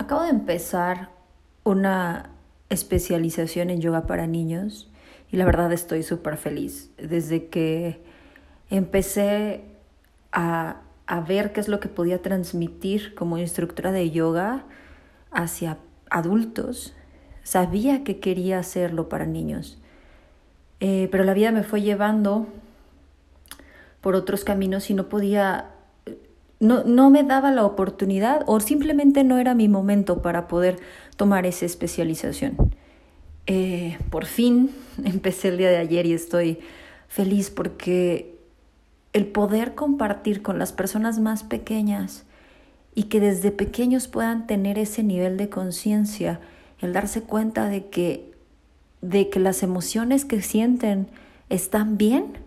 Acabo de empezar una especialización en yoga para niños y la verdad estoy súper feliz. Desde que empecé a, a, ver qué es lo que podía transmitir como instructora de yoga hacia adultos, sabía que quería hacerlo para niños. Eh, pero la vida me fue llevando por otros caminos y no podía no, no me daba la oportunidad o simplemente no era mi momento para poder tomar esa especialización. Eh, por fin empecé el día de ayer y estoy feliz porque el poder compartir con las personas más pequeñas y que desde pequeños puedan tener ese nivel de conciencia, el darse cuenta de que, de que las emociones que sienten están bien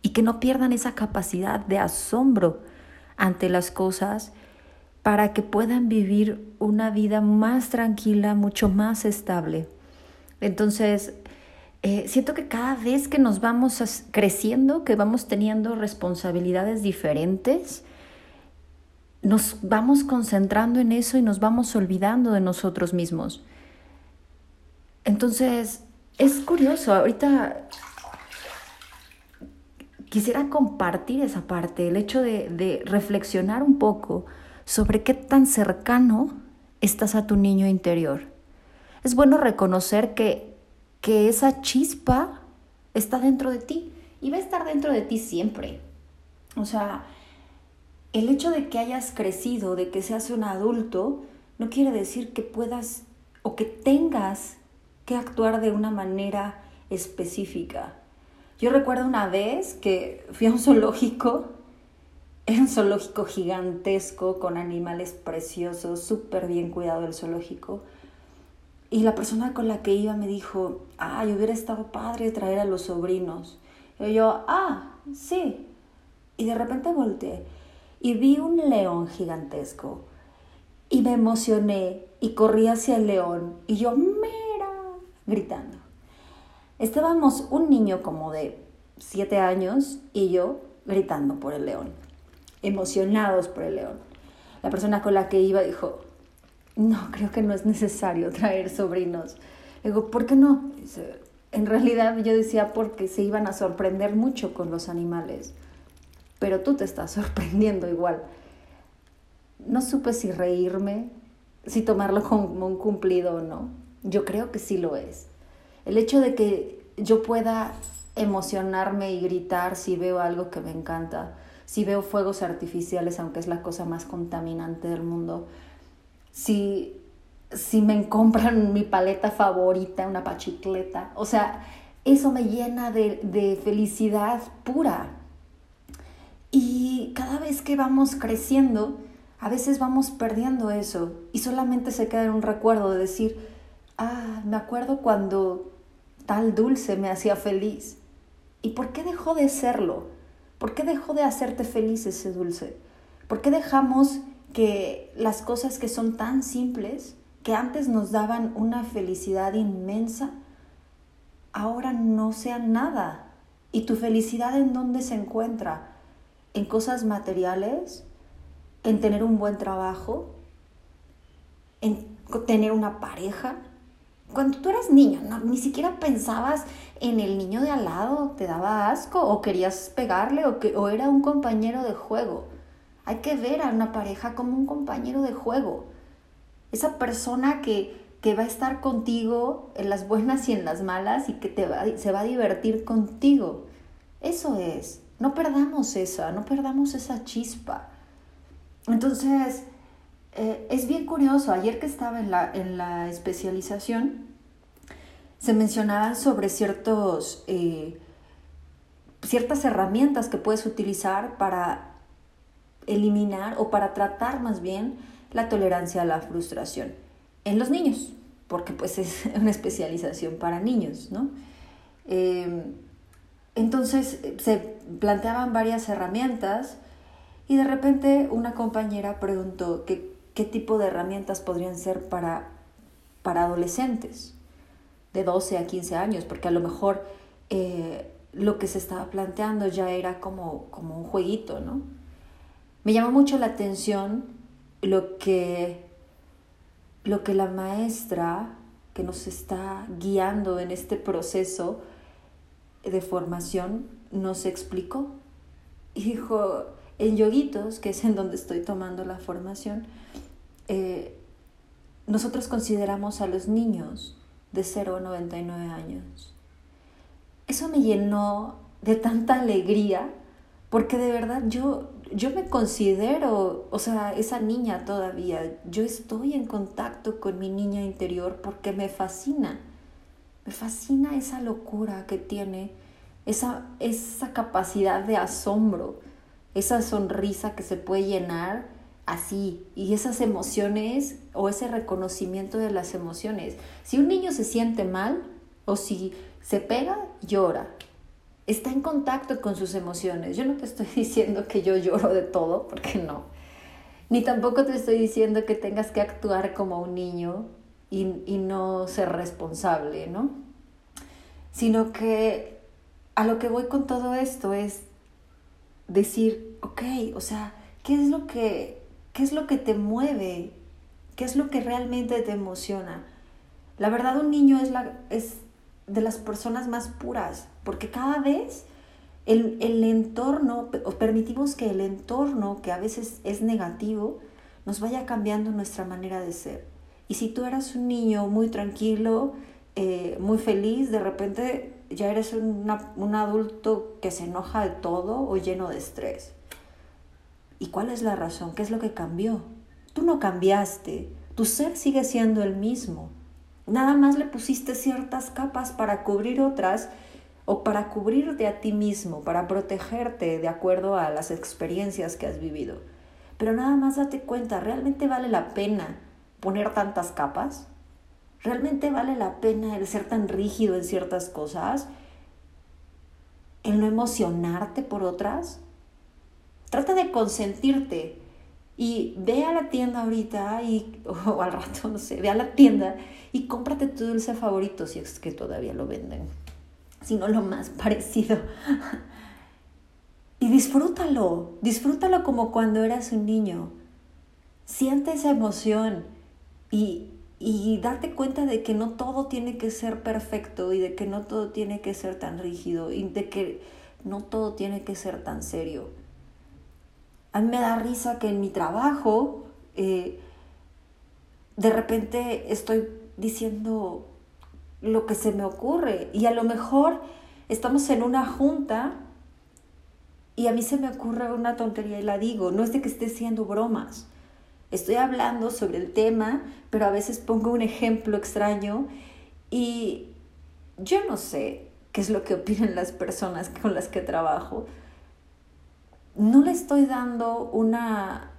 y que no pierdan esa capacidad de asombro ante las cosas para que puedan vivir una vida más tranquila, mucho más estable. Entonces, eh, siento que cada vez que nos vamos creciendo, que vamos teniendo responsabilidades diferentes, nos vamos concentrando en eso y nos vamos olvidando de nosotros mismos. Entonces, es curioso, ahorita quisiera compartir esa parte, el hecho de, reflexionar un poco sobre qué tan cercano estás a tu niño interior. Es bueno reconocer que, que esa chispa está dentro de ti y va a estar dentro de ti siempre. O sea, el hecho de que hayas crecido, de que seas un adulto, no quiere decir que puedas o que tengas que actuar de una manera específica. Yo recuerdo una vez que fui a un zoológico, era un zoológico gigantesco con animales preciosos, súper bien cuidado el zoológico. Y la persona con la que iba me dijo, ay, hubiera estado padre traer a los sobrinos. Yo, ah, sí. Y de repente volteé y vi un león gigantesco. Y me emocioné y corrí hacia el león. Y yo, mira, gritando. Estábamos un niño como de siete años y yo gritando por el león, emocionados por el león. La persona con la que iba dijo, no, creo que no es necesario traer sobrinos. Le digo, ¿por qué no? en realidad yo decía porque se iban a sorprender mucho con los animales, pero tú te estás sorprendiendo igual. No supe si reírme, si tomarlo como un cumplido o no. Yo creo que sí lo es. El hecho de que yo pueda emocionarme y gritar si veo algo que me encanta, si veo fuegos artificiales, aunque es la cosa más contaminante del mundo, si, si me compran mi paleta favorita, una pachicleta, o sea, eso me llena de, de felicidad pura. Y cada vez que vamos creciendo, a veces vamos perdiendo eso y solamente se queda en un recuerdo de decir, ah, me acuerdo cuando tal dulce me hacía feliz. ¿Y por qué dejó de serlo? ¿Por qué dejó de hacerte feliz ese dulce? ¿Por qué dejamos que las cosas que son tan simples, que antes nos daban una felicidad inmensa, ahora no sean nada? ¿Y tu felicidad en dónde se encuentra? ¿En cosas materiales? ¿En tener un buen trabajo? ¿En tener una pareja? Cuando tú eras niño, ni siquiera pensabas en el niño de al lado, te daba asco o querías pegarle o, que, o era un compañero de juego. Hay que ver a una pareja como un compañero de juego. Esa persona que, que va a estar contigo en las buenas y en las malas y que te va, se va a divertir contigo. Eso es. No perdamos esa, no perdamos esa chispa. Entonces, eh, es bien curioso, ayer que estaba en la, en la especialización, se mencionaban sobre ciertos, eh, ciertas herramientas que puedes utilizar para eliminar o para tratar más bien la tolerancia a la frustración en los niños, porque pues es una especialización para niños, ¿no? Eh, entonces se planteaban varias herramientas y de repente una compañera preguntó que qué tipo de herramientas podrían ser para, para adolescentes de 12 a 15 años, porque a lo mejor eh, lo que se estaba planteando ya era como, como un jueguito, ¿no? Me llama mucho la atención lo que lo que la maestra que nos está guiando en este proceso de formación nos explicó. Y dijo, en yoguitos, que es en donde estoy tomando la formación, eh, nosotros consideramos a los niños de 0 a 99 años. Eso me llenó de tanta alegría, porque de verdad yo, yo me considero, o sea, esa niña todavía, yo estoy en contacto con mi niña interior porque me fascina, me fascina esa locura que tiene, esa, esa capacidad de asombro, esa sonrisa que se puede llenar así y esas emociones o ese reconocimiento de las emociones. Si un niño se siente mal o si se pega, llora. Está en contacto con sus emociones. Yo no te estoy diciendo que yo lloro de todo, porque no. Ni tampoco te estoy diciendo que tengas que actuar como un niño y, y no ser responsable, ¿no? Sino que a lo que voy con todo esto es decir, ok, o sea, ¿qué es lo que ¿Qué es lo que te mueve? ¿Qué es lo que realmente te emociona? La verdad, un niño es, la, es de las personas más puras, porque cada vez el, el entorno, o permitimos que el entorno, que a veces es negativo, nos vaya cambiando nuestra manera de ser. Y si tú eras un niño muy tranquilo, eh, muy feliz, de repente ya eres un adulto que se enoja de todo o lleno de estrés. ¿Y cuál es la razón? ¿Qué es lo que cambió? Tú no cambiaste, tu ser sigue siendo el mismo. Nada más le pusiste ciertas capas para cubrir otras o para cubrirte a ti mismo, para protegerte de acuerdo a las experiencias que has vivido. Pero nada más date cuenta, ¿realmente vale la pena poner tantas capas? ¿Realmente vale la pena el ser tan rígido en ciertas cosas? ¿El no emocionarte por otras? Trata de consentirte y ve a la tienda ahorita y, o al rato, no sé, ve a la tienda y cómprate tu dulce favorito si es que todavía lo venden, si no lo más parecido. Y disfrútalo, disfrútalo como cuando eras un niño. Siente esa emoción y, y date cuenta de que no todo tiene que ser perfecto y de que no todo tiene que ser tan rígido y de que no todo tiene que ser tan serio a mí me da risa que en mi trabajo eh, de repente estoy diciendo lo que se me ocurre y a lo mejor estamos en una junta y a mí se me ocurre una tontería y la digo, no es de que esté haciendo bromas. Estoy hablando sobre el tema, pero a veces pongo un ejemplo extraño y yo no sé qué es lo que opinan las personas con las que trabajo, no le estoy dando una...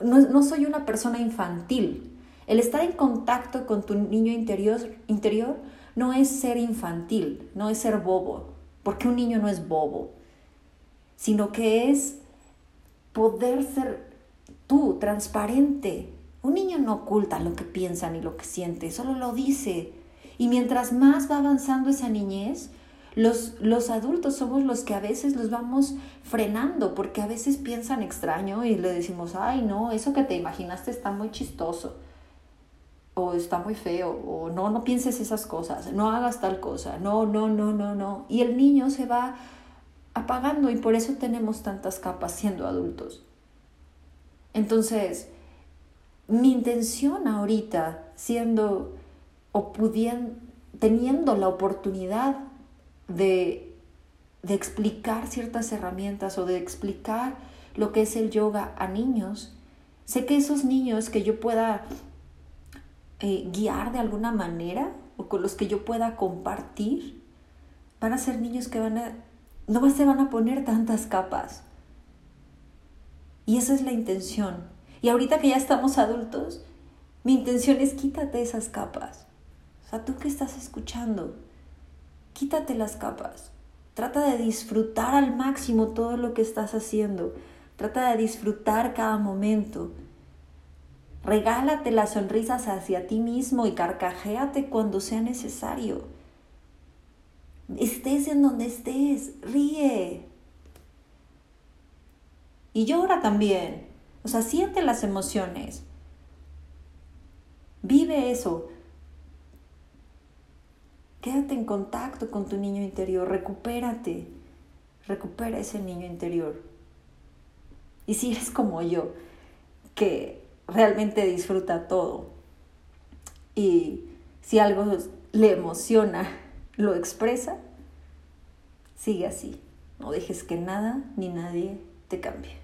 No, soy una persona infantil. El estar en contacto con tu niño interior, interior no es ser infantil, no es ser bobo, porque un niño no es bobo, sino que es poder ser tú, transparente. Un niño no oculta lo que piensa ni lo que siente, solo lo dice. Y mientras más va avanzando esa niñez, los, los adultos somos los que a veces los vamos frenando porque a veces piensan extraño y le decimos, ay, no, eso que te imaginaste está muy chistoso o está muy feo, o no, no pienses esas cosas, no hagas tal cosa, no, no, no, no, no. Y el niño se va apagando y por eso tenemos tantas capas siendo adultos. Entonces, mi intención ahorita, siendo o pudiendo, teniendo la oportunidad de, explicar ciertas herramientas o de explicar lo que es el yoga a niños, sé que esos niños que yo pueda eh, guiar de alguna manera o con los que yo pueda compartir, van a ser niños que van a, no se van a poner tantas capas. Y esa es la intención. Y ahorita que ya estamos adultos, mi intención es quítate esas capas. O sea, tú que estás escuchando, quítate las capas. Trata de disfrutar al máximo todo lo que estás haciendo. Trata de disfrutar cada momento. Regálate las sonrisas hacia ti mismo y carcajéate cuando sea necesario. Estés en donde estés, ríe. Y llora también. O sea, siente las emociones. Vive eso. Quédate en contacto con tu niño interior, recupérate, recupera ese niño interior. Y si eres como yo, que realmente disfruta todo, y si algo le emociona, lo expresa, sigue así. No dejes que nada ni nadie te cambie.